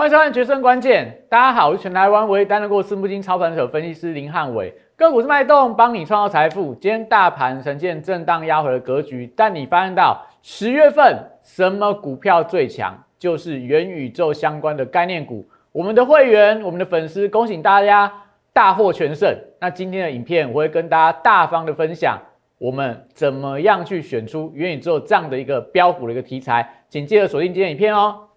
欢迎收看《决胜关键》，大家好，我是全台湾唯一担任过私募金操盘手分析师林汉伟。个股是脉动，帮你创造财富。今天大盘呈现震荡压回的格局，但你发现到十月份什么股票最强？就是元宇宙相关的概念股。我们的会员、我们的粉丝，恭喜大家大获全胜。那今天的影片，我会跟大家大方的分享，我们怎么样去选出元宇宙这样的一个标股的一个题材，请记得锁定今天影片哦。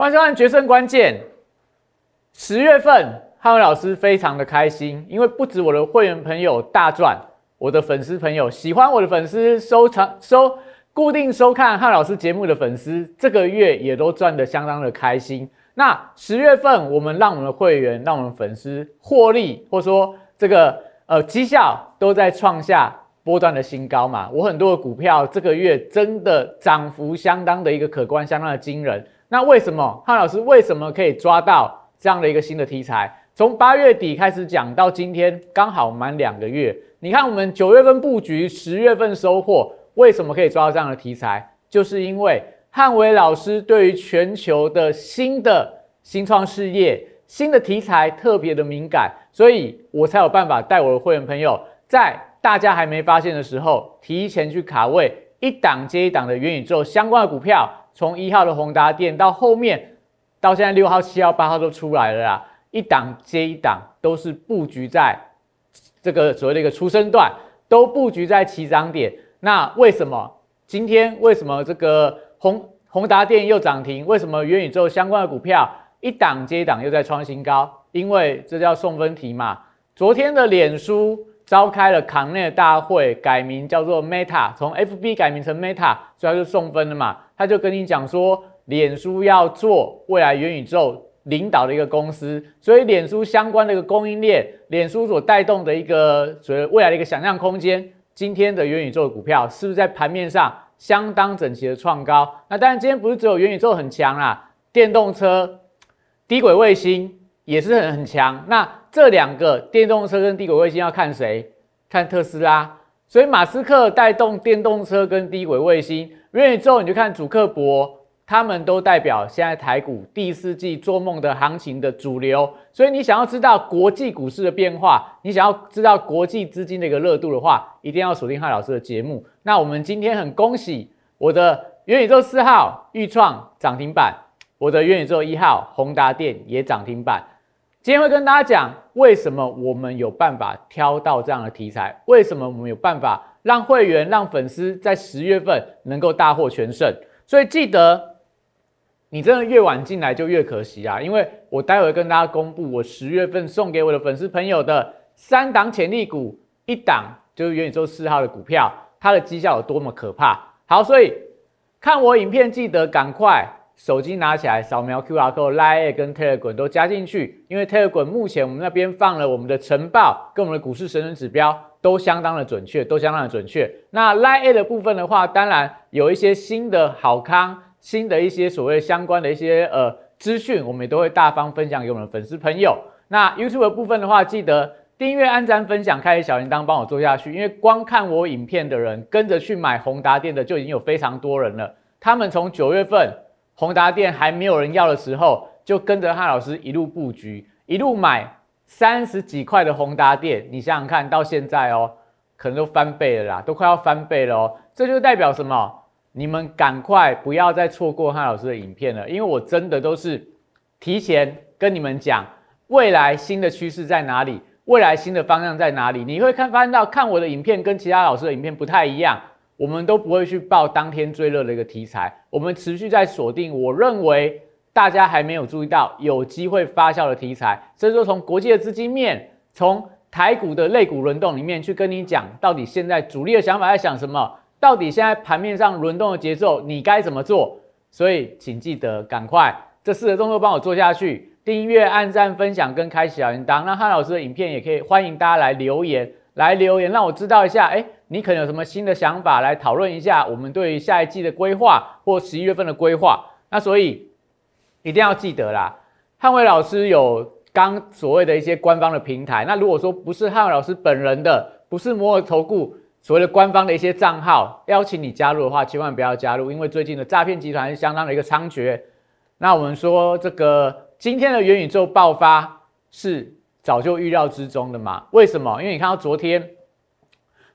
欢迎收看《决胜关键》。十月份，汉伟老师非常的开心，因为不止我的会员朋友大赚，我的粉丝朋友喜欢我的粉丝收藏收固定收看汉老师节目的粉丝，这个月也都赚得相当的开心。那十月份，我们让我们的会员、让我们粉丝获利，或说这个呃绩效都在创下波段的新高嘛。我很多的股票这个月真的涨幅相当的一个可观，相当的惊人。那为什么汉老师为什么可以抓到这样的一个新的题材？从八月底开始讲到今天，刚好满两个月。你看我们九月份布局，十月份收获，为什么可以抓到这样的题材？就是因为汉伟老师对于全球的新的新创事业、新的题材特别的敏感，所以我才有办法带我的会员朋友，在大家还没发现的时候，提前去卡位一档接一档的元宇宙相关的股票。从一号的宏达电到后面，到现在六号、七号、八号都出来了啦，一档接一档都是布局在这个所谓的一个出生段，都布局在起涨点。那为什么今天为什么这个宏宏达电又涨停？为什么元宇宙相关的股票一档接一档又在创新高？因为这叫送分题嘛。昨天的脸书召开了康内大会，改名叫做 Meta，从 FB 改名成 Meta，所以它就送分了嘛。他就跟你讲说，脸书要做未来元宇宙领导的一个公司，所以脸书相关的一个供应链，脸书所带动的一个所谓未来的一个想象空间，今天的元宇宙股票是不是在盘面上相当整齐的创高？那当然，今天不是只有元宇宙很强啦，电动车、低轨卫星也是很很强。那这两个电动车跟低轨卫星要看谁？看特斯拉。所以马斯克带动电动车跟低轨卫星，元宇宙你就看主克伯，他们都代表现在台股第四季做梦的行情的主流。所以你想要知道国际股市的变化，你想要知道国际资金的一个热度的话，一定要锁定汉老师的节目。那我们今天很恭喜我的元宇宙四号预创涨停板，我的元宇宙一号宏达电也涨停板。今天会跟大家讲，为什么我们有办法挑到这样的题材？为什么我们有办法让会员、让粉丝在十月份能够大获全胜？所以记得，你真的越晚进来就越可惜啊！因为我待会跟大家公布我十月份送给我的粉丝朋友的三档潜力股，一档就是元宇宙四号的股票，它的绩效有多么可怕。好，所以看我影片记得赶快。手机拿起来，扫描 QR code，Line 跟 Telegram 都加进去，因为 Telegram 目前我们那边放了我们的晨报跟我们的股市神准指标，都相当的准确，都相当的准确。那 Line 的部分的话，当然有一些新的好康，新的一些所谓相关的一些呃资讯，我们也都会大方分享给我们的粉丝朋友。那 YouTube 的部分的话，记得订阅、按赞、分享、开启小铃铛，帮我做下去。因为光看我影片的人，跟着去买宏达电的就已经有非常多人了。他们从九月份。宏达电还没有人要的时候，就跟着汉老师一路布局，一路买三十几块的宏达电。你想想看到现在哦，可能都翻倍了啦，都快要翻倍了哦。这就代表什么？你们赶快不要再错过汉老师的影片了，因为我真的都是提前跟你们讲未来新的趋势在哪里，未来新的方向在哪里。你会看发现到看我的影片跟其他老师的影片不太一样。我们都不会去报当天最热的一个题材，我们持续在锁定我认为大家还没有注意到有机会发酵的题材。所以说，从国际的资金面，从台股的类股轮动里面去跟你讲，到底现在主力的想法在想什么？到底现在盘面上轮动的节奏，你该怎么做？所以，请记得赶快这四个动作帮我做下去：订阅、按赞、分享跟开小铃铛。那汉老师的影片也可以欢迎大家来留言，来留言让我知道一下，哎。你可能有什么新的想法来讨论一下？我们对于下一季的规划或十一月份的规划。那所以一定要记得啦。汉伟老师有刚所谓的一些官方的平台，那如果说不是汉伟老师本人的，不是摩尔投顾所谓的官方的一些账号，邀请你加入的话，千万不要加入，因为最近的诈骗集团是相当的一个猖獗。那我们说这个今天的元宇宙爆发是早就预料之中的嘛？为什么？因为你看到昨天，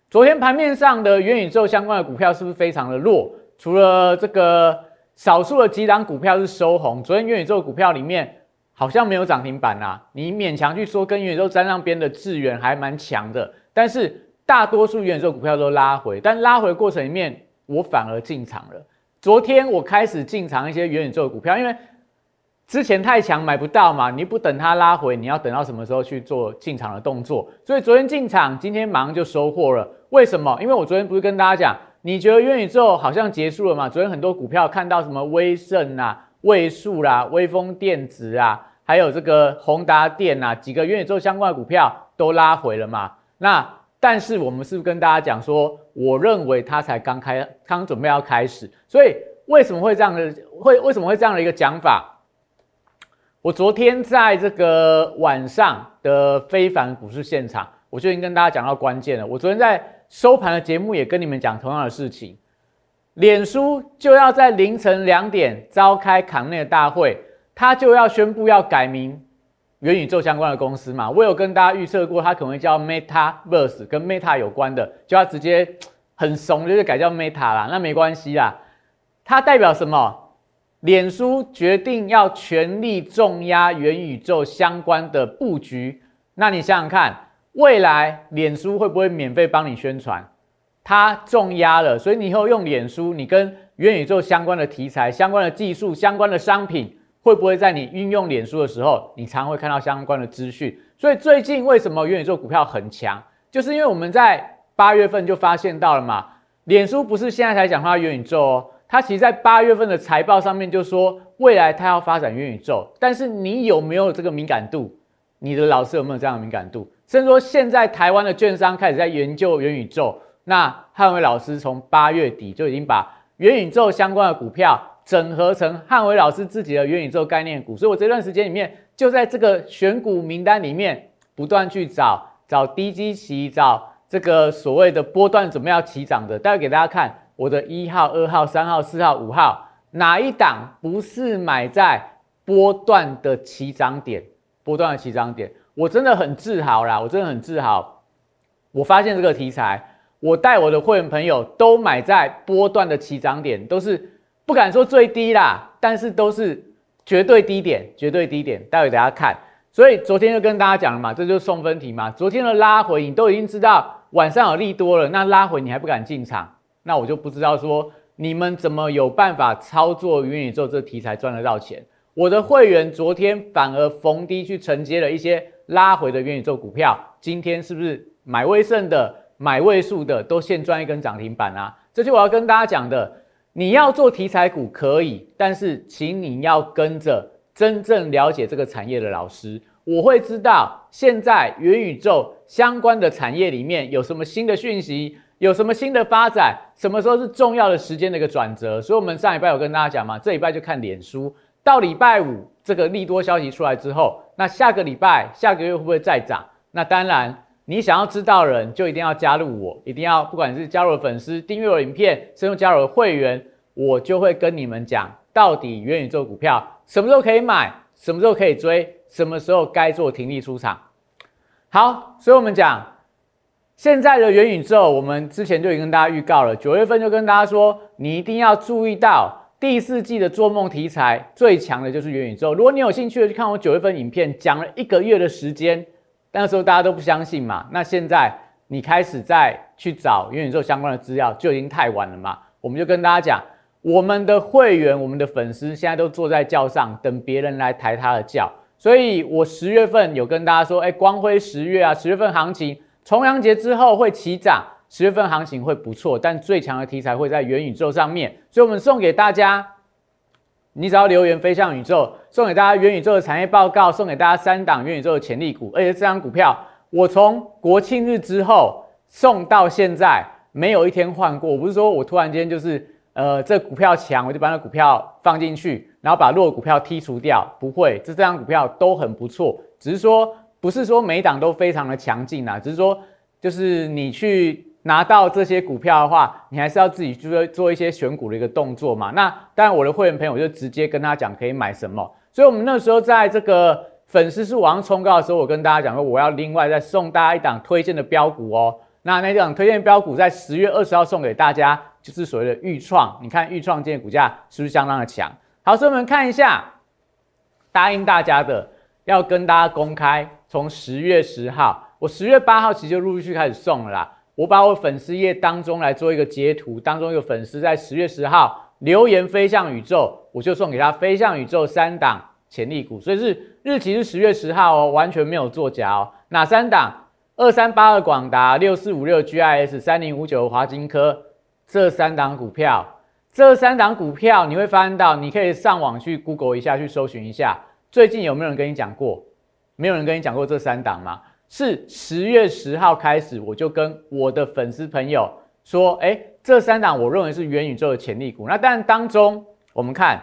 昨天盘面上的元宇宙相关的股票是不是非常的弱？除了这个少数的几档股票是收红，昨天元宇宙股票里面。好像没有涨停板啊，你勉强去说跟元宇宙沾上边的智源还蛮强的，但是大多数元宇宙股票都拉回，但拉回过程里面我反而进场了。昨天我开始进场一些元宇宙的股票，因为之前太强买不到嘛，你不等它拉回，你要等到什么时候去做进场的动作？所以昨天进场，今天马上就收获了。为什么？因为我昨天不是跟大家讲，你觉得元宇宙好像结束了嘛？昨天很多股票看到什么威盛啊。位数啦，微风电子啊，还有这个宏达电啊，几个元宇宙相关的股票都拉回了嘛。那但是我们是不是跟大家讲说，我认为它才刚开，刚准备要开始。所以为什么会这样的？会为什么会这样的一个讲法？我昨天在这个晚上的非凡股市现场，我就已经跟大家讲到关键了。我昨天在收盘的节目也跟你们讲同样的事情。脸书就要在凌晨两点召开康内的大会，他就要宣布要改名元宇宙相关的公司嘛？我有跟大家预测过，他可能会叫 MetaVerse，跟 Meta 有关的，就要直接很怂，就是改叫 Meta 啦。那没关系啦，它代表什么？脸书决定要全力重压元宇宙相关的布局。那你想想看，未来脸书会不会免费帮你宣传？它重压了，所以你以后用脸书，你跟元宇宙相关的题材、相关的技术、相关的商品，会不会在你运用脸书的时候，你常会看到相关的资讯？所以最近为什么元宇宙股票很强，就是因为我们在八月份就发现到了嘛。脸书不是现在才讲它元宇宙哦，它其实在八月份的财报上面就说未来它要发展元宇宙，但是你有没有这个敏感度？你的老师有没有这样的敏感度？甚至说现在台湾的券商开始在研究元宇宙。那汉伟老师从八月底就已经把元宇宙相关的股票整合成汉伟老师自己的元宇宙概念股，所以我这段时间里面就在这个选股名单里面不断去找找低基期，找这个所谓的波段怎么样起涨的。待会给大家看我的一号、二号、三号、四号、五号哪一档不是买在波段的起涨点？波段的起涨点，我真的很自豪啦！我真的很自豪，我发现这个题材。我带我的会员朋友都买在波段的起涨点，都是不敢说最低啦，但是都是绝对低点，绝对低点。待会大家看，所以昨天就跟大家讲了嘛，这就是送分题嘛。昨天的拉回你都已经知道晚上有利多了，那拉回你还不敢进场，那我就不知道说你们怎么有办法操作元宇宙这题材赚得到钱。我的会员昨天反而逢低去承接了一些拉回的元宇宙股票，今天是不是买位胜的？买位数的都现赚一根涨停板啊！这就我要跟大家讲的，你要做题材股可以，但是请你要跟着真正了解这个产业的老师，我会知道现在元宇宙相关的产业里面有什么新的讯息，有什么新的发展，什么时候是重要的时间的一个转折。所以，我们上礼拜有跟大家讲嘛，这礼拜就看脸书，到礼拜五这个利多消息出来之后，那下个礼拜、下个月会不会再涨？那当然。你想要知道的人，就一定要加入我，一定要不管是加入粉丝、订阅我影片，甚至加入会员，我就会跟你们讲，到底元宇宙股票什么时候可以买，什么时候可以追，什么时候该做停利出场。好，所以我们讲现在的元宇宙，我们之前就已经跟大家预告了，九月份就跟大家说，你一定要注意到第四季的做梦题材最强的就是元宇宙。如果你有兴趣的去看我九月份影片，讲了一个月的时间。那时候大家都不相信嘛，那现在你开始再去找元宇宙相关的资料，就已经太晚了嘛。我们就跟大家讲，我们的会员、我们的粉丝现在都坐在轿上，等别人来抬他的轿。所以我十月份有跟大家说，哎，光辉十月啊，十月份行情，重阳节之后会起涨，十月份行情会不错，但最强的题材会在元宇宙上面，所以我们送给大家。你只要留言飞向宇宙，送给大家元宇宙的产业报告，送给大家三档元宇宙的潜力股，而且这张股票我从国庆日之后送到现在没有一天换过。我不是说我突然间就是呃这股票强我就把那股票放进去，然后把弱股票剔除掉，不会，这这张股票都很不错，只是说不是说每档都非常的强劲啊，只是说就是你去拿到这些股票的话，你还是要自己做做一些选股的一个动作嘛。那当然，我的会员朋友就直接跟他讲可以买什么，所以我们那时候在这个粉丝数往上冲高的时候，我跟大家讲说我要另外再送大家一档推荐的标股哦。那那档推荐标股在十月二十号送给大家，就是所谓的预创。你看预创今天股价是不是相当的强？好，所以我们看一下，答应大家的要跟大家公开，从十月十号，我十月八号其实就陆陆续开始送了啦。我把我粉丝页当中来做一个截图，当中有粉丝在十月十号留言飞向宇宙，我就送给他飞向宇宙三档潜力股，所以是日期是十月十号哦，完全没有作假哦。哪三档？二三八二广达、六四五六 GIS、三零五九华金科这三档股票，这三档股票你会发现到，你可以上网去 Google 一下，去搜寻一下，最近有没有人跟你讲过？没有人跟你讲过这三档吗？是十月十号开始，我就跟我的粉丝朋友说，哎，这三档我认为是元宇宙的潜力股。那但当中，我们看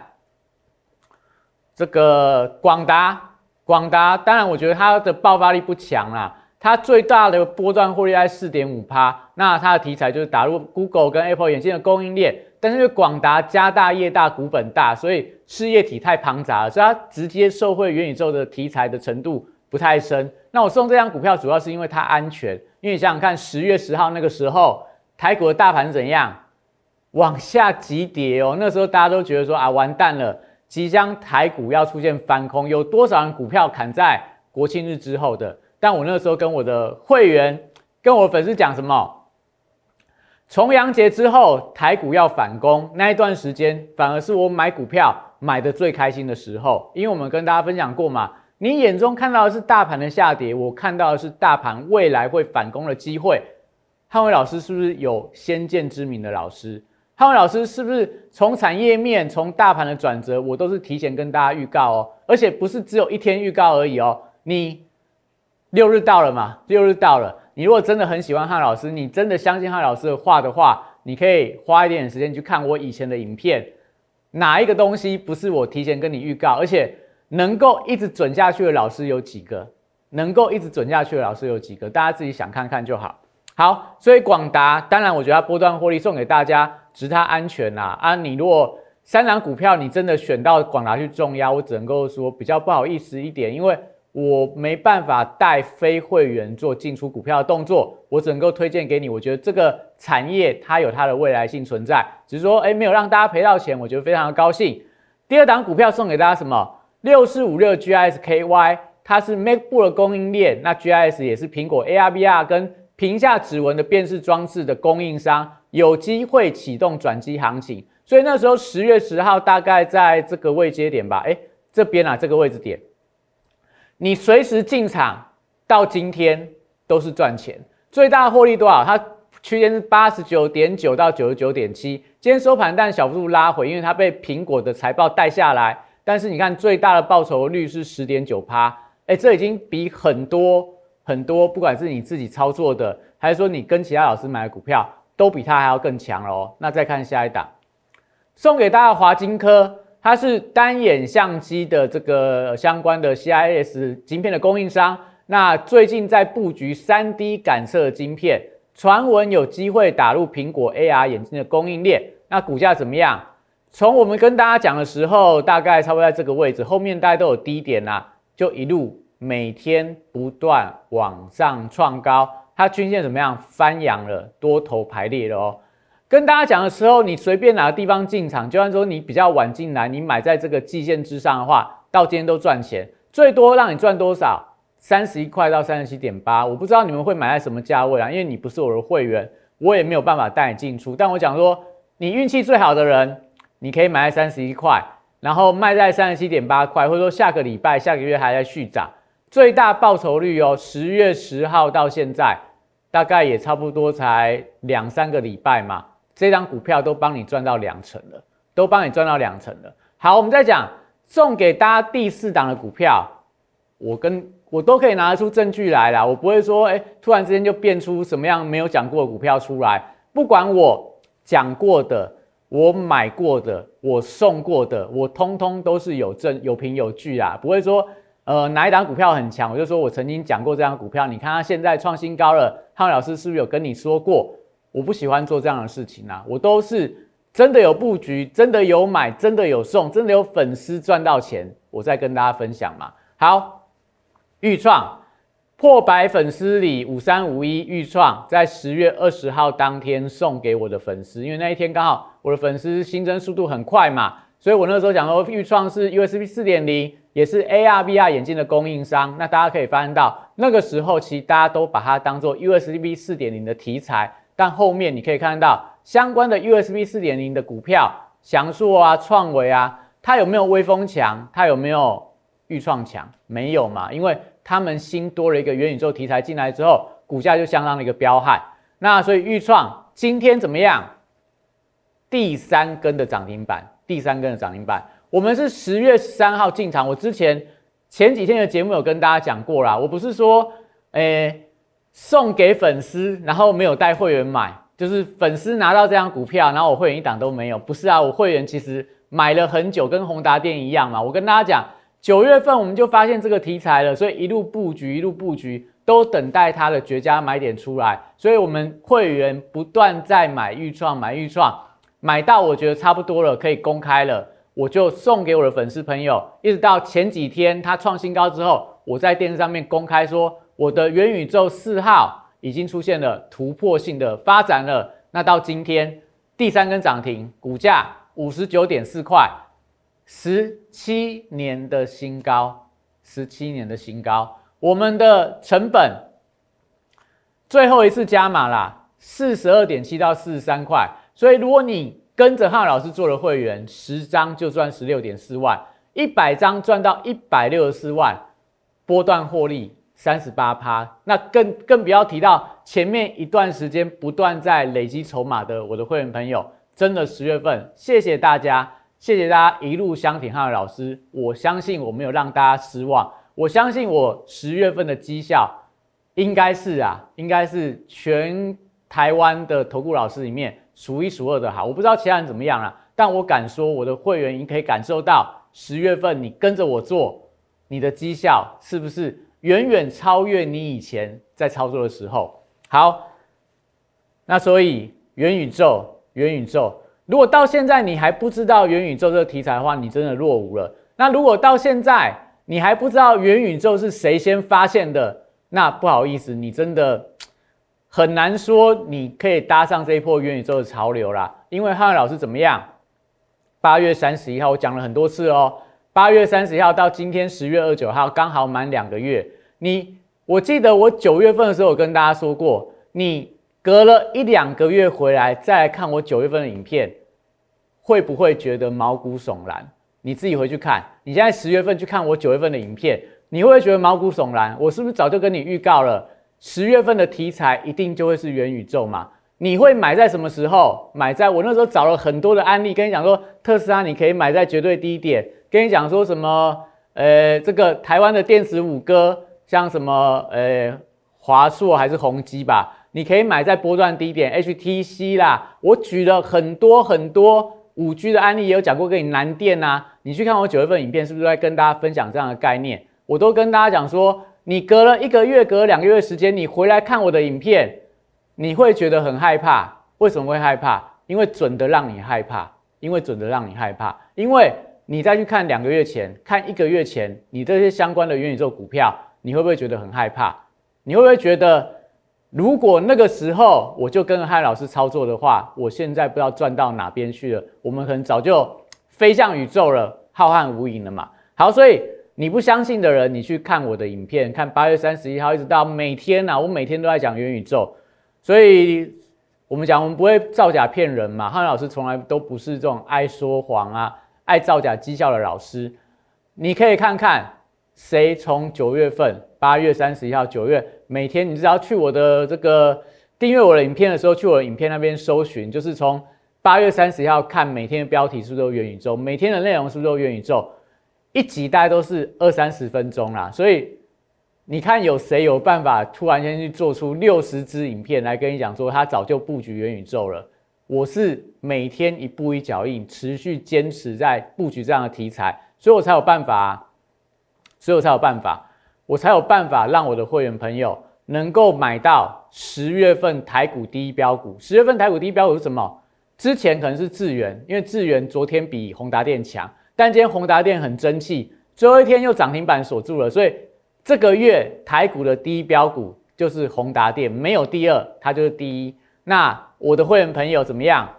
这个广达，广达，当然我觉得它的爆发力不强啦。它最大的波段获利在四点五趴，那它的题材就是打入 Google 跟 Apple 眼镜的供应链，但是因为广达家大业大股本大，所以事业体太庞杂，所以它直接受惠元宇宙的题材的程度不太深。那我送这张股票主要是因为它安全，因为你想想看，十月十号那个时候台股的大盘怎样，往下急跌哦，那时候大家都觉得说啊完蛋了，即将台股要出现翻空，有多少人股票砍在国庆日之后的？但我那时候跟我的会员、跟我粉丝讲什么？重阳节之后台股要反攻那一段时间，反而是我买股票买的最开心的时候，因为我们跟大家分享过嘛，你眼中看到的是大盘的下跌，我看到的是大盘未来会反攻的机会。汉伟老师是不是有先见之明的老师？汉伟老师是不是从产业面、从大盘的转折，我都是提前跟大家预告哦，而且不是只有一天预告而已哦，你。六日到了嘛？六日到了，你如果真的很喜欢汉老师，你真的相信汉老师的话的话，你可以花一点时间去看我以前的影片。哪一个东西不是我提前跟你预告，而且能够一直准下去的老师有几个？能够一直准下去的老师有几个？大家自己想看看就好。好，所以广达，当然我觉得波段获利送给大家，值它安全啦。啊，你如果三档股票你真的选到广达去重压，我只能够说比较不好意思一点，因为。我没办法带非会员做进出股票的动作，我只能够推荐给你。我觉得这个产业它有它的未来性存在，只是说，哎，没有让大家赔到钱，我觉得非常的高兴。第二档股票送给大家什么？六四五六 GISKY，它是 MacBook 的供应链，那 GIS 也是苹果 ARVR 跟屏下指纹的辨识装置的供应商，有机会启动转机行情。所以那时候十月十号大概在这个位阶点吧，哎，这边啊这个位置点。你随时进场，到今天都是赚钱，最大的获利多少？它区间是八十九点九到九十九点七，今天收盘但小幅度拉回，因为它被苹果的财报带下来。但是你看最大的报酬率是十点九趴，哎，这已经比很多很多，不管是你自己操作的，还是说你跟其他老师买的股票，都比它还要更强了哦。那再看下一档，送给大家华金科。它是单眼相机的这个相关的 CIS 晶片的供应商，那最近在布局 3D 感测晶片，传闻有机会打入苹果 AR 眼镜的供应链，那股价怎么样？从我们跟大家讲的时候，大概差不多在这个位置，后面大家都有低点啦，就一路每天不断往上创高，它均线怎么样？翻阳了，多头排列了哦。跟大家讲的时候，你随便哪个地方进场，就算说你比较晚进来，你买在这个季线之上的话，到今天都赚钱，最多让你赚多少？三十一块到三十七点八，我不知道你们会买在什么价位啊？因为你不是我的会员，我也没有办法带你进出。但我讲说，你运气最好的人，你可以买在三十一块，然后卖在三十七点八块，或者说下个礼拜、下个月还在续涨，最大报酬率哦，十月十号到现在，大概也差不多才两三个礼拜嘛。这张股票都帮你赚到两成了，都帮你赚到两成了。好，我们再讲送给大家第四档的股票，我跟我都可以拿出证据来啦，我不会说，哎，突然之间就变出什么样没有讲过的股票出来。不管我讲过的，我买过的，我送过的，我通通都是有证有凭有据啊，不会说呃哪一档股票很强，我就说我曾经讲过这张股票，你看它现在创新高了，汉老师是不是有跟你说过？我不喜欢做这样的事情啊，我都是真的有布局，真的有买，真的有送，真的有粉丝赚到钱，我再跟大家分享嘛。好，预创。破百粉丝礼五三五一预创在十月二十号当天送给我的粉丝，因为那一天刚好我的粉丝新增速度很快嘛，所以我那时候讲说预创是 USB 四点零，也是 AR VR 眼镜的供应商。那大家可以发现到那个时候，其实大家都把它当做 USB 四点零的题材，但后面你可以看到相关的 USB 四点零的股票，翔硕啊、创维啊，它有没有微风强？它有没有预创强？没有嘛，因为。他们新多了一个元宇宙题材进来之后，股价就相当的一个彪悍。那所以预创今天怎么样？第三根的涨停板，第三根的涨停板。我们是十月十三号进场。我之前前几天的节目有跟大家讲过啦。我不是说，诶送给粉丝，然后没有带会员买，就是粉丝拿到这张股票，然后我会员一档都没有。不是啊，我会员其实买了很久，跟宏达电一样嘛。我跟大家讲。九月份我们就发现这个题材了，所以一路布局，一路布局，都等待它的绝佳买点出来。所以我们会员不断在买预创，买预创，买到我觉得差不多了，可以公开了，我就送给我的粉丝朋友。一直到前几天它创新高之后，我在电视上面公开说，我的元宇宙四号已经出现了突破性的发展了。那到今天第三根涨停，股价五十九点四块。十七年的新高，十七年的新高，我们的成本最后一次加码啦，四十二点七到四十三块。所以如果你跟着浩老师做了会员，十张就赚十六点四万，一百张赚到一百六十四万，波段获利三十八趴。那更更不要提到前面一段时间不断在累积筹码的我的会员朋友，真的十月份，谢谢大家。谢谢大家一路相挺哈老师，我相信我没有让大家失望。我相信我十月份的绩效应该是啊，应该是全台湾的投顾老师里面数一数二的好。我不知道其他人怎么样了，但我敢说我的会员，你可以感受到十月份你跟着我做，你的绩效是不是远远超越你以前在操作的时候？好，那所以元宇宙，元宇宙。如果到现在你还不知道元宇宙这个题材的话，你真的落伍了。那如果到现在你还不知道元宇宙是谁先发现的，那不好意思，你真的很难说你可以搭上这一波元宇宙的潮流啦。因为汉老师怎么样？八月三十一号我讲了很多次哦，八月三十号到今天十月二十九号刚好满两个月。你我记得我九月份的时候有跟大家说过，你。隔了一两个月回来再来看我九月份的影片，会不会觉得毛骨悚然？你自己回去看。你现在十月份去看我九月份的影片，你会不会觉得毛骨悚然？我是不是早就跟你预告了，十月份的题材一定就会是元宇宙嘛？你会买在什么时候？买在我那时候找了很多的案例，跟你讲说特斯拉你可以买在绝对低点，跟你讲说什么？呃，这个台湾的电子五哥，像什么？呃，华硕还是宏基吧？你可以买在波段低点，HTC 啦，我举了很多很多五 G 的案例，也有讲过给你南电呐。你去看我九月份影片，是不是在跟大家分享这样的概念？我都跟大家讲说，你隔了一个月，隔了两个月时间，你回来看我的影片，你会觉得很害怕。为什么会害怕？因为准的让你害怕，因为准的让你害怕，因为你再去看两个月前，看一个月前，你这些相关的元宇宙股票，你会不会觉得很害怕？你会不会觉得？如果那个时候我就跟着汉老师操作的话，我现在不知道赚到哪边去了。我们可能早就飞向宇宙了，浩瀚无垠了嘛。好，所以你不相信的人，你去看我的影片，看八月三十一号一直到每天呐，我每天都在讲元宇宙。所以我们讲，我们不会造假骗人嘛。汉老师从来都不是这种爱说谎啊、爱造假绩效的老师。你可以看看谁从九月份。八月三十一号，九月每天，你只要去我的这个订阅我的影片的时候，去我的影片那边搜寻，就是从八月三十一号看每天的标题是不是都元宇宙，每天的内容是不是都元宇宙，一集大概都是二三十分钟啦。所以你看有谁有办法突然间去做出六十支影片来跟你讲说他早就布局元宇宙了？我是每天一步一脚印，持续坚持在布局这样的题材，所以我才有办法，所以我才有办法，我才有办法让我的会员朋友能够买到十月份台股第一标股。十月份台股第一标股是什么？之前可能是智源，因为智源昨天比宏达电强，但今天宏达电很争气，最后一天又涨停板锁住了，所以这个月台股的第一标股就是宏达电，没有第二，它就是第一。那我的会员朋友怎么样？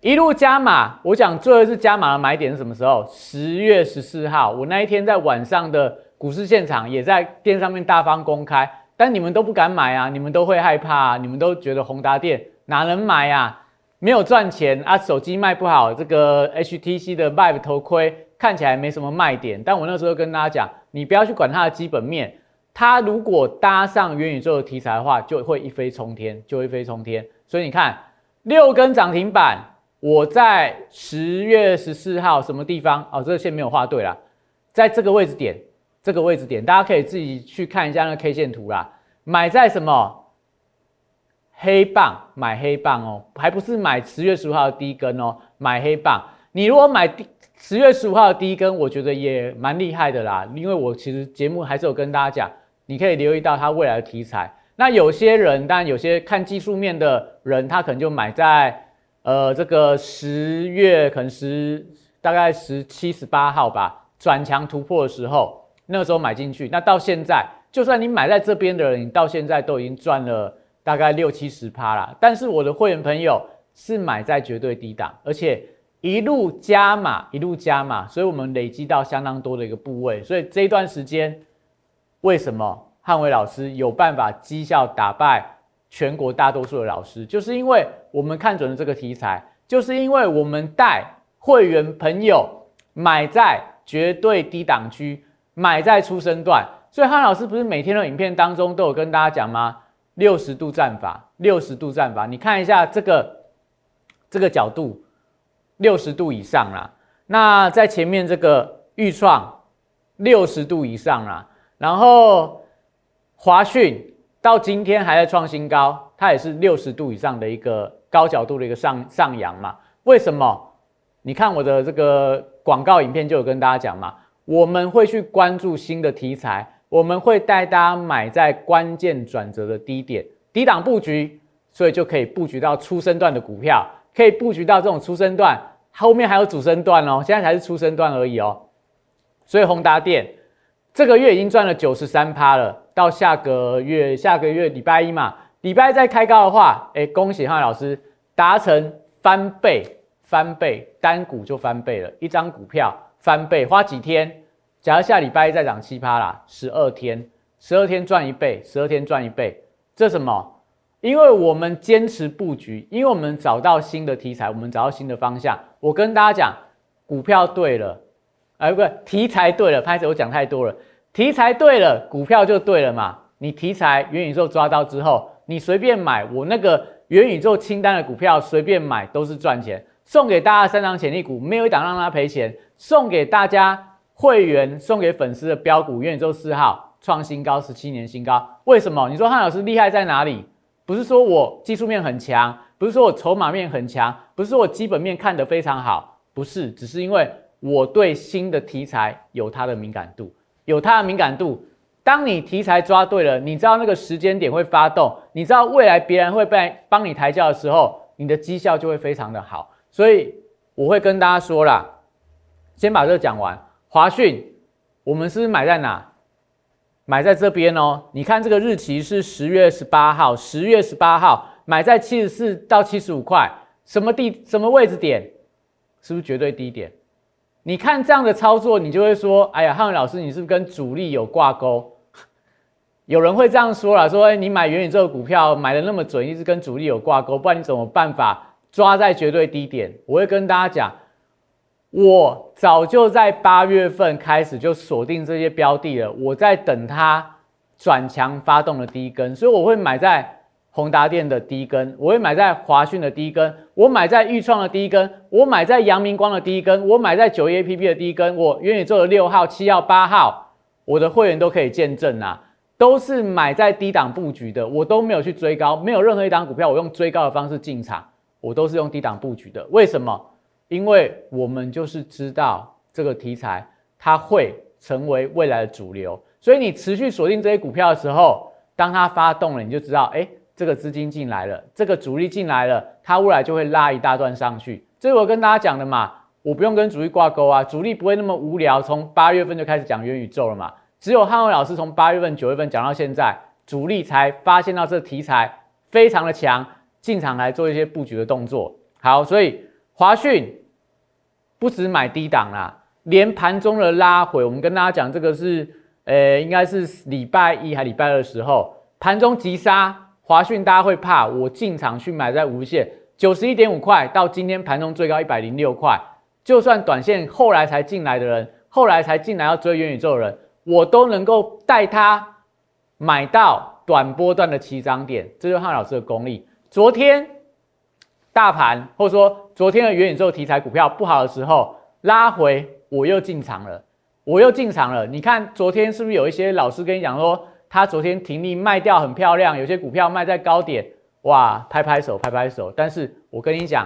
一路加码，我讲最后一次加码的买点是什么时候？十月十四号，我那一天在晚上的股市现场，也在店上面大方公开，但你们都不敢买啊，你们都会害怕，你们都觉得宏达店哪能买啊？没有赚钱啊，手机卖不好，这个 HTC 的 Vive 头盔看起来没什么卖点，但我那时候跟大家讲，你不要去管它的基本面。它如果搭上元宇宙的题材的话，就会一飞冲天，就一飞冲天。所以你看，六根涨停板，我在十月十四号什么地方？哦，这个线没有画对啦，在这个位置点，这个位置点，大家可以自己去看一下那个 K 线图啦。买在什么黑棒？买黑棒哦，还不是买十月十五号的第一根哦，买黑棒。你如果买第十月十五号的第一根，我觉得也蛮厉害的啦，因为我其实节目还是有跟大家讲。你可以留意到它未来的题材。那有些人，当然有些看技术面的人，他可能就买在呃这个十月，可能十大概十七、十八号吧，转强突破的时候，那个时候买进去。那到现在，就算你买在这边的人，你到现在都已经赚了大概六七十趴了。但是我的会员朋友是买在绝对低档，而且一路加码，一路加码，所以我们累积到相当多的一个部位。所以这一段时间。为什么汉伟老师有办法绩效打败全国大多数的老师？就是因为我们看准了这个题材，就是因为我们带会员朋友买在绝对低档区，买在出生段。所以汉老师不是每天的影片当中都有跟大家讲吗？六十度战法，六十度战法，你看一下这个这个角度，六十度以上啦。那在前面这个预创，六十度以上啦。然后华讯到今天还在创新高，它也是六十度以上的一个高角度的一个上上扬嘛？为什么？你看我的这个广告影片就有跟大家讲嘛，我们会去关注新的题材，我们会带大家买在关键转折的低点，低档布局，所以就可以布局到出生段的股票，可以布局到这种出生段，后面还有主升段哦，现在才是出生段而已哦，所以宏达电。这个月已经赚了九十三趴了，到下个月下个月礼拜一嘛，礼拜再开高的话，哎，恭喜汉老师达成翻倍，翻倍单股就翻倍了，一张股票翻倍花几天？假如下礼拜一再涨七趴啦，十二天，十二天赚一倍，十二天赚一倍，这什么？因为我们坚持布局，因为我们找到新的题材，我们找到新的方向。我跟大家讲，股票对了。哎，不，题材对了，拍子我讲太多了。题材对了，股票就对了嘛。你题材元宇宙抓到之后，你随便买，我那个元宇宙清单的股票随便买都是赚钱。送给大家三张潜力股，没有一档让他赔钱。送给大家会员，送给粉丝的标股，元宇宙四号创新高，十七年新高。为什么？你说汉老师厉害在哪里？不是说我技术面很强，不是说我筹码面很强，不是说我基本面看得非常好，不是，只是因为。我对新的题材有它的敏感度，有它的敏感度。当你题材抓对了，你知道那个时间点会发动，你知道未来别人会被帮你抬轿的时候，你的绩效就会非常的好。所以我会跟大家说啦，先把这个讲完。华讯，我们是买在哪？买在这边哦。你看这个日期是十月十八号，十月十八号买在七十四到七十五块，什么地什么位置点？是不是绝对低点？你看这样的操作，你就会说：“哎呀，汉文老师，你是不是跟主力有挂钩？” 有人会这样说了，说：“哎，你买元宇宙股票买的那么准，一直跟主力有挂钩，不然你怎么办法抓在绝对低点？”我会跟大家讲，我早就在八月份开始就锁定这些标的了，我在等它转强发动的第一根，所以我会买在。宏达电的第一根，我会买在华讯的第一根，我买在裕创的第一根，我买在阳明光的第一根，我买在九一 A P P 的第一根，我元宇宙的六号、七号、八号，我的会员都可以见证啊，都是买在低档布局的，我都没有去追高，没有任何一档股票我用追高的方式进场，我都是用低档布局的。为什么？因为我们就是知道这个题材它会成为未来的主流，所以你持续锁定这些股票的时候，当它发动了，你就知道，哎，这个资金进来了，这个主力进来了，它未来就会拉一大段上去。这是我跟大家讲的嘛，我不用跟主力挂钩啊，主力不会那么无聊，从八月份就开始讲元宇宙了嘛。只有汉伟老师从八月份、九月份讲到现在，主力才发现到这个题材非常的强，进场来做一些布局的动作。好，所以华讯不止买低档啦，连盘中的拉回，我们跟大家讲，这个是呃，应该是礼拜一还礼拜二的时候，盘中急杀华讯，大家会怕，我进场去买在无限九十一点五块，到今天盘中最高一百零六块，就算短线后来才进来的人，后来才进来要追元宇宙的人。我都能够带他买到短波段的起涨点，这就是汉老师的功力。昨天大盘或者说昨天的元宇宙题材股票不好的时候拉回，我又进场了，我又进场了。你看昨天是不是有一些老师跟你讲说，他昨天停利卖掉很漂亮，有些股票卖在高点，哇，拍拍手，拍拍手。但是我跟你讲。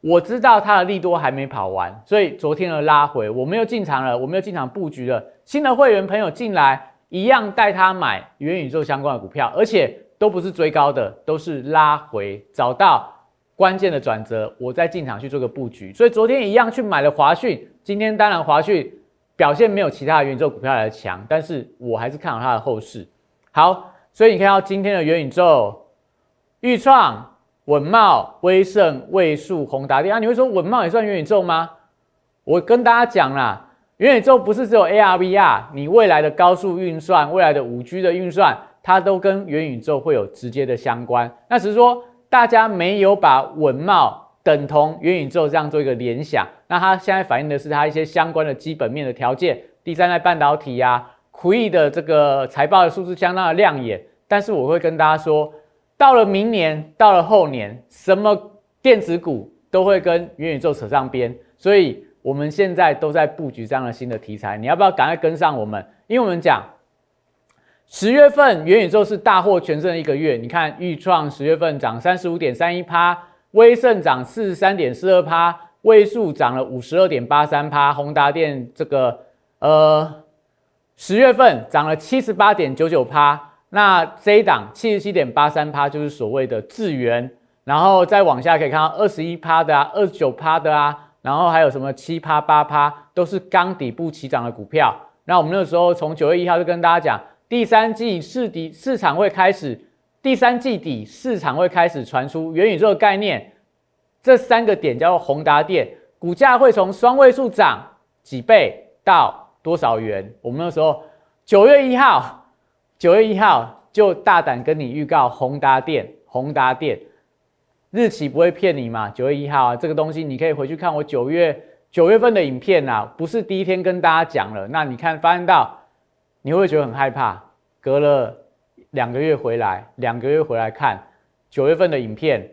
我知道它的利多还没跑完，所以昨天的拉回我没有进场了，我没有进场布局了。新的会员朋友进来，一样带他买元宇宙相关的股票，而且都不是追高的，都是拉回，找到关键的转折，我再进场去做个布局。所以昨天一样去买了华讯，今天当然华讯表现没有其他的元宇宙股票来的强，但是我还是看好它的后市。好，所以你看到今天的元宇宙预创。稳茂、威盛、位数、宏达电啊，你会说稳茂也算元宇宙吗？我跟大家讲啦，元宇宙不是只有 ARVR，你未来的高速运算、未来的五 G 的运算，它都跟元宇宙会有直接的相关。那只是说大家没有把稳茂等同元宇宙这样做一个联想。那它现在反映的是它一些相关的基本面的条件，第三代半导体呀，酷易的这个财报的数字相当的亮眼。但是我会跟大家说。到了明年，到了后年，什么电子股都会跟元宇宙扯上边，所以我们现在都在布局这样的新的题材。你要不要赶快跟上我们？因为我们讲十月份元宇宙是大获全胜的一个月。你看，豫创十月份涨三十五点三一趴，威盛涨四十三点四二趴，位数涨了五十二点八三趴，宏达电这个呃十月份涨了七十八点九九趴。那这一档七十七点八三趴就是所谓的智源，然后再往下可以看到二十一趴的啊，二十九趴的啊，然后还有什么七趴八趴，都是刚底部起涨的股票。那我们那时候从九月一号就跟大家讲，第三季市底市场会开始，第三季底市场会开始传出元宇宙的概念，这三个点叫做宏达电，股价会从双位数涨几倍到多少元？我们那时候九月一号。九月一号就大胆跟你预告宏达电，宏达电日期不会骗你嘛？九月一号啊，这个东西你可以回去看我九月九月份的影片呐，不是第一天跟大家讲了。那你看发现到，你会不会觉得很害怕？隔了两个月回来，两个月回来看九月份的影片，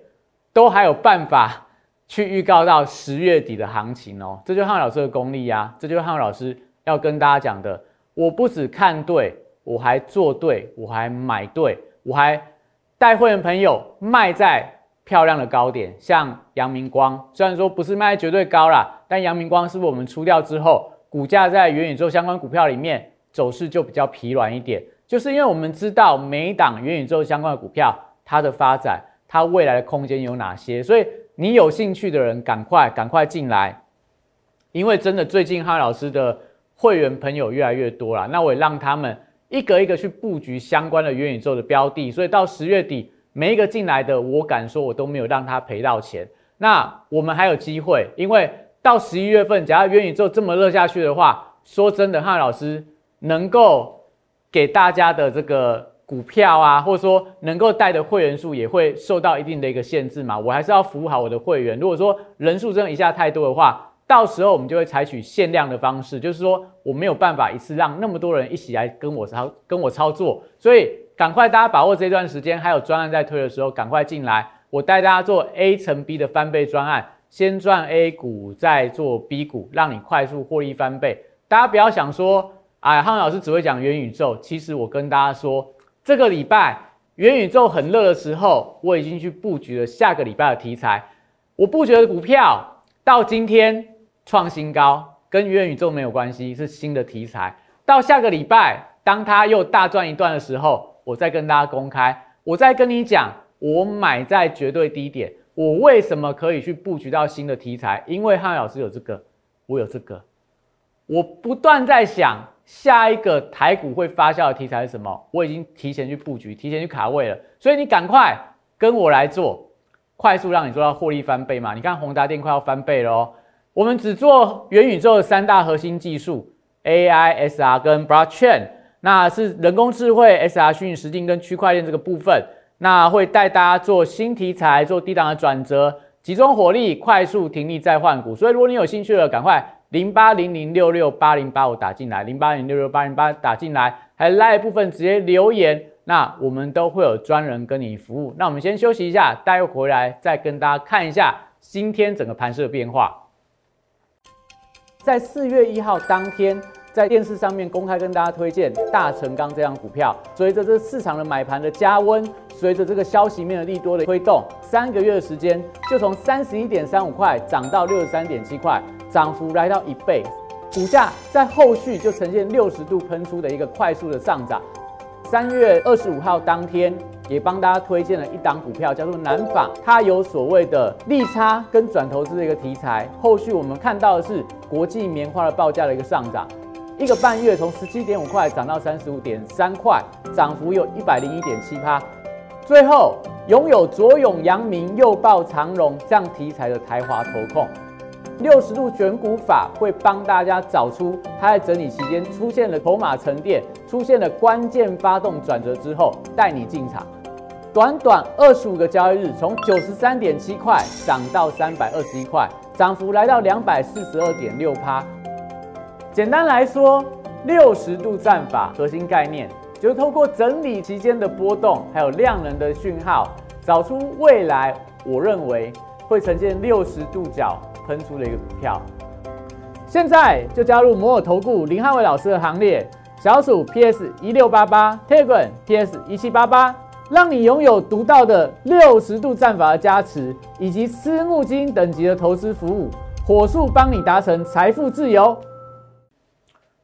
都还有办法去预告到十月底的行情哦。这就是汉老师的功力啊，这就是汉老师要跟大家讲的。我不只看对。我还做对，我还买对，我还带会员朋友卖在漂亮的高点，像阳明光，虽然说不是卖绝对高啦，但阳明光是不是我们出掉之后，股价在元宇宙相关股票里面走势就比较疲软一点，就是因为我们知道每一档元宇宙相关的股票它的发展，它未来的空间有哪些，所以你有兴趣的人赶快赶快进来，因为真的最近哈老师的会员朋友越来越多了，那我也让他们。一个一个去布局相关的元宇宙的标的，所以到十月底，每一个进来的，我敢说，我都没有让他赔到钱。那我们还有机会，因为到十一月份，假如元宇宙这么热下去的话，说真的，汉老师能够给大家的这个股票啊，或者说能够带的会员数也会受到一定的一个限制嘛。我还是要服务好我的会员。如果说人数真的一下太多的话，到时候我们就会采取限量的方式，就是说我没有办法一次让那么多人一起来跟我操跟我操作，所以赶快大家把握这段时间，还有专案在推的时候，赶快进来，我带大家做 A 乘 B 的翻倍专案，先赚 A 股，再做 B 股，让你快速获利翻倍。大家不要想说，哎，汉老师只会讲元宇宙，其实我跟大家说，这个礼拜元宇宙很热的时候，我已经去布局了下个礼拜的题材。我布局的股票到今天创新高，跟元宇宙没有关系，是新的题材。到下个礼拜，当它又大赚一段的时候，我再跟大家公开，我再跟你讲，我买在绝对低点，我为什么可以去布局到新的题材？因为汉老师有这个，我有这个，我不断在想下一个台股会发酵的题材是什么，我已经提前去布局，提前去卡位了，所以你赶快跟我来做，快速让你做到获利翻倍嘛！你看宏达电快要翻倍了哦，我们只做元宇宙的三大核心技术。AI、SR 跟 Blockchain，那是人工智慧、SR 虚拟实境跟区块链这个部分，那会带大家做新题材，做低档的转折，集中火力，快速停利再换股。所以如果你有兴趣了，赶快零八零零六六八零八五打进来，零八零六六八零八打进来，还有赖部分直接留言，那我们都会有专人跟你服务。那我们先休息一下，待会回来再跟大家看一下今天整个盘势的变化。在四月一号当天，在电视上面公开跟大家推荐大成钢这张股票。随着这市场的买盘的加温，随着这个消息面的利多的推动，三个月的时间就从三十一点三五块涨到六十三点七块，涨幅来到一倍。股价在后续就呈现六十度喷出的一个快速的上涨。三月二十五号当天。也帮大家推荐了一档股票，叫做南纺，它有所谓的利差跟转投资的一个题材。后续我们看到的是国际棉花的报价的一个上涨，一个半月从十七点五块涨到三十五点三块，涨幅有一百零一点七趴。最后拥有左永阳明、右抱长荣这样题材的台华投控，六十度选股法会帮大家找出它在整理期间出现了筹码沉淀，出现了关键发动转折之后，带你进场。短短二十五个交易日，从九十三点七块涨到三百二十一块，涨幅来到两百四十二点六趴。简单来说，六十度战法核心概念就是透过整理期间的波动，还有量能的讯号，找出未来我认为会呈现六十度角喷出的一个股票。现在就加入摩尔投顾林汉伟老师的行列，小鼠 PS 一六八八，Telegram PS 一七八八。让你拥有独到的六十度战法的加持，以及私募基金等级的投资服务，火速帮你达成财富自由。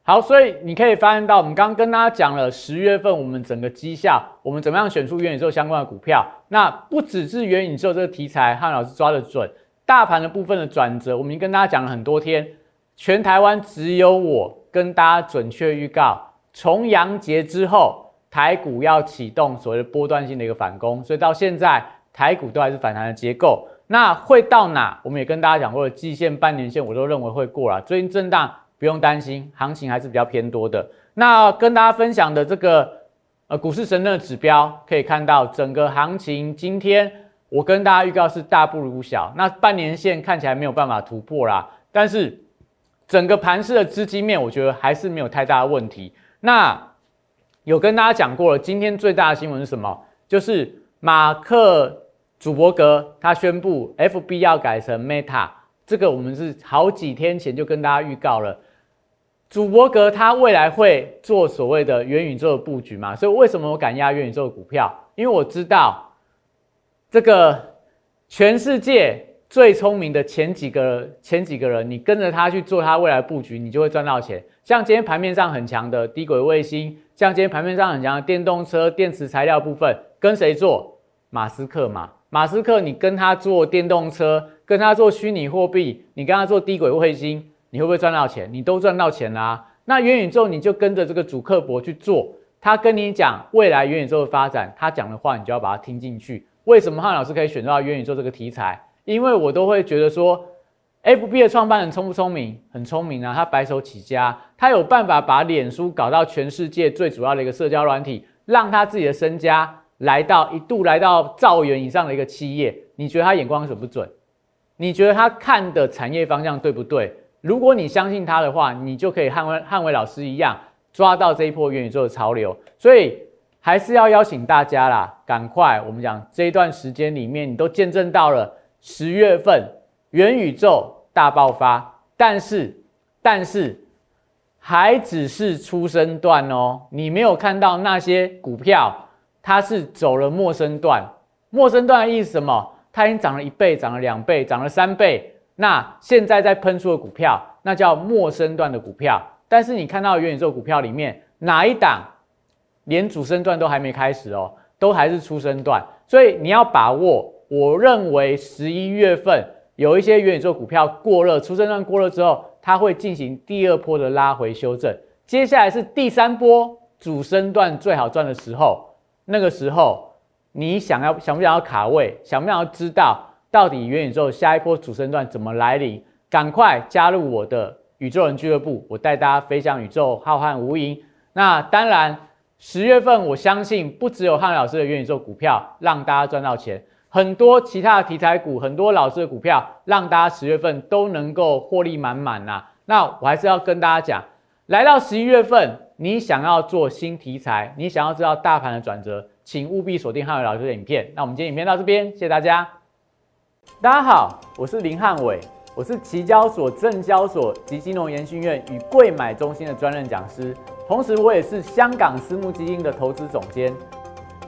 好，所以你可以发现到，我们刚刚跟大家讲了十月份我们整个绩效，我们怎么样选出元宇宙相关的股票。那不只是元宇宙这个题材，汉老师抓的准，大盘的部分的转折，我们已经跟大家讲了很多天，全台湾只有我跟大家准确预告，重阳节之后。台股要启动所谓的波段性的一个反攻，所以到现在台股都还是反弹的结构。那会到哪？我们也跟大家讲过了，季线、半年线我都认为会过了。最近震荡不用担心，行情还是比较偏多的。那跟大家分享的这个呃股市神的指标，可以看到整个行情今天我跟大家预告是大不如小。那半年线看起来没有办法突破啦，但是整个盘市的资金面，我觉得还是没有太大的问题。那有跟大家讲过了，今天最大的新闻是什么？就是马克祖伯格他宣布 FB 要改成 Meta，这个我们是好几天前就跟大家预告了。祖伯格他未来会做所谓的元宇宙的布局嘛？所以为什么我敢压元宇宙的股票？因为我知道这个全世界最聪明的前几个前几个人，你跟着他去做他未来布局，你就会赚到钱。像今天盘面上很强的低轨卫星。像今天盘面上很强的电动车电池材料部分，跟谁做？马斯克嘛。马斯克，你跟他做电动车，跟他做虚拟货币，你跟他做低轨卫星，你会不会赚到钱？你都赚到钱啦。那元宇宙，你就跟着这个主客博去做，他跟你讲未来元宇宙的发展，他讲的话，你就要把它听进去。为什么汉老师可以选到元宇宙这个题材？因为我都会觉得说。F B 的创办人聪不聪明？很聪明啊！他白手起家，他有办法把脸书搞到全世界最主要的一个社交软体，让他自己的身家来到一度来到兆元以上的一个企业。你觉得他眼光准不准？你觉得他看的产业方向对不对？如果你相信他的话，你就可以捍卫捍卫老师一样抓到这一波元宇宙的潮流。所以还是要邀请大家啦，赶快！我们讲这一段时间里面，你都见证到了十月份。元宇宙大爆发，但是，但是还只是初生段哦。你没有看到那些股票，它是走了陌生段。陌生段的意思什么？它已经涨了一倍，涨了两倍，涨了三倍。那现在在喷出的股票，那叫陌生段的股票。但是你看到元宇宙股票里面哪一档，连主升段都还没开始哦，都还是初升段。所以你要把握。我认为十一月份有一些元宇宙股票过热，出生段过热之后，它会进行第二波的拉回修正。接下来是第三波主升段最好赚的时候，那个时候你想要想不想要卡位，想不想要知道到底元宇宙下一波主升段怎么来临？赶快加入我的宇宙人俱乐部，我带大家飞向宇宙浩瀚无垠。那当然，十月份我相信不只有汉老师的元宇宙股票让大家赚到钱。很多其他的题材股，很多老师的股票，让大家十月份都能够获利满满呐。那我还是要跟大家讲，来到十一月份，你想要做新题材，你想要知道大盘的转折，请务必锁定汉伟老师的影片。那我们今天影片到这边，谢谢大家。大家好，我是林汉伟，我是期交所、证交所及金融研训院与贵买中心的专任讲师，同时我也是香港私募基金的投资总监。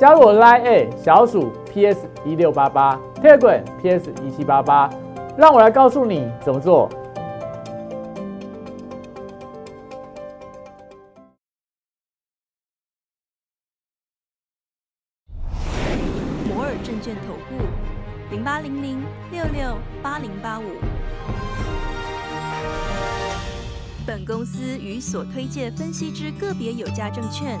加入我 Line A 小鼠 PS 一六八八，Telegram PS 一七八八，让我来告诉你怎么做。摩尔证券投顾零八零零六六八零八五。本公司与所推介分析之个别有价证券。